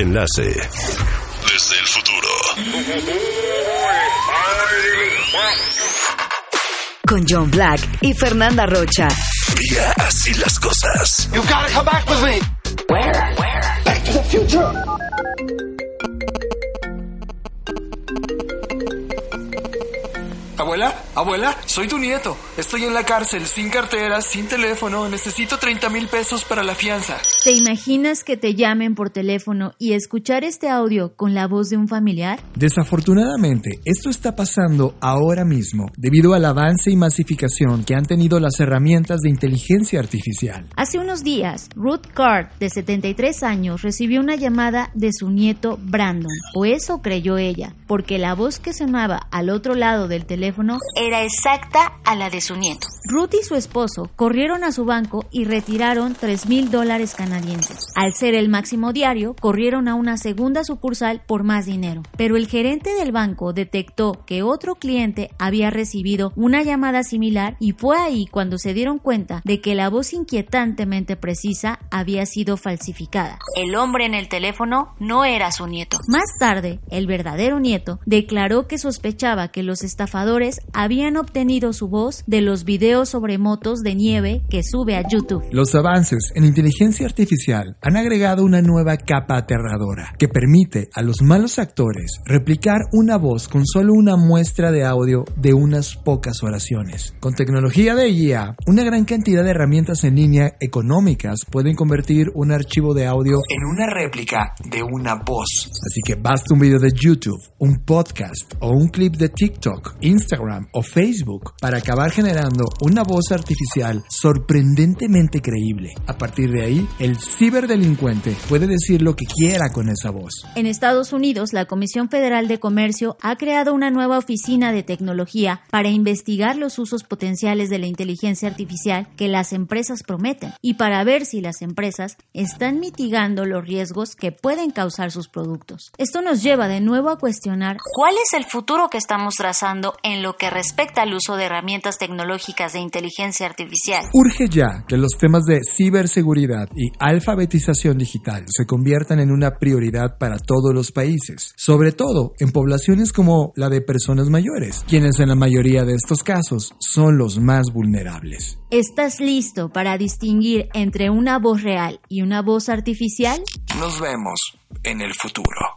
Enlace. Desde el futuro. Con John Black y Fernanda Rocha. Día así las cosas. You gotta come back with me. Where? Where? Back to the future. Abuela, abuela, soy tu nieto. Estoy en la cárcel, sin cartera, sin teléfono. Necesito 30 mil pesos para la fianza. ¿Te imaginas que te llamen por teléfono y escuchar este audio con la voz de un familiar? Desafortunadamente, esto está pasando ahora mismo debido al avance y masificación que han tenido las herramientas de inteligencia artificial. Hace unos días, Ruth Card, de 73 años, recibió una llamada de su nieto Brandon, o eso creyó ella, porque la voz que sonaba al otro lado del teléfono era exacta a la de su nieto. Ruth y su esposo corrieron a su banco y retiraron 3 mil dólares canadienses. Al ser el máximo diario, corrieron a una segunda sucursal por más dinero. Pero el gerente del banco detectó que otro cliente había recibido una llamada similar y fue ahí cuando se dieron cuenta de que la voz inquietantemente precisa había sido falsificada. El hombre en el teléfono no era su nieto. Más tarde, el verdadero nieto declaró que sospechaba que los estafadores habían obtenido su voz de los videos sobre motos de nieve que sube a YouTube. Los avances en inteligencia artificial han agregado una nueva capa aterradora que permite a los malos actores replicar una voz con solo una muestra de audio de unas pocas oraciones. Con tecnología de IA, una gran cantidad de herramientas en línea económicas pueden convertir un archivo de audio en una réplica de una voz. Así que basta un video de YouTube, un podcast o un clip de TikTok, Instagram, Instagram o Facebook para acabar generando una voz artificial sorprendentemente creíble. A partir de ahí, el ciberdelincuente puede decir lo que quiera con esa voz. En Estados Unidos, la Comisión Federal de Comercio ha creado una nueva oficina de tecnología para investigar los usos potenciales de la inteligencia artificial que las empresas prometen y para ver si las empresas están mitigando los riesgos que pueden causar sus productos. Esto nos lleva de nuevo a cuestionar cuál es el futuro que estamos trazando en lo que respecta al uso de herramientas tecnológicas de inteligencia artificial. Urge ya que los temas de ciberseguridad y alfabetización digital se conviertan en una prioridad para todos los países, sobre todo en poblaciones como la de personas mayores, quienes en la mayoría de estos casos son los más vulnerables. ¿Estás listo para distinguir entre una voz real y una voz artificial? Nos vemos en el futuro.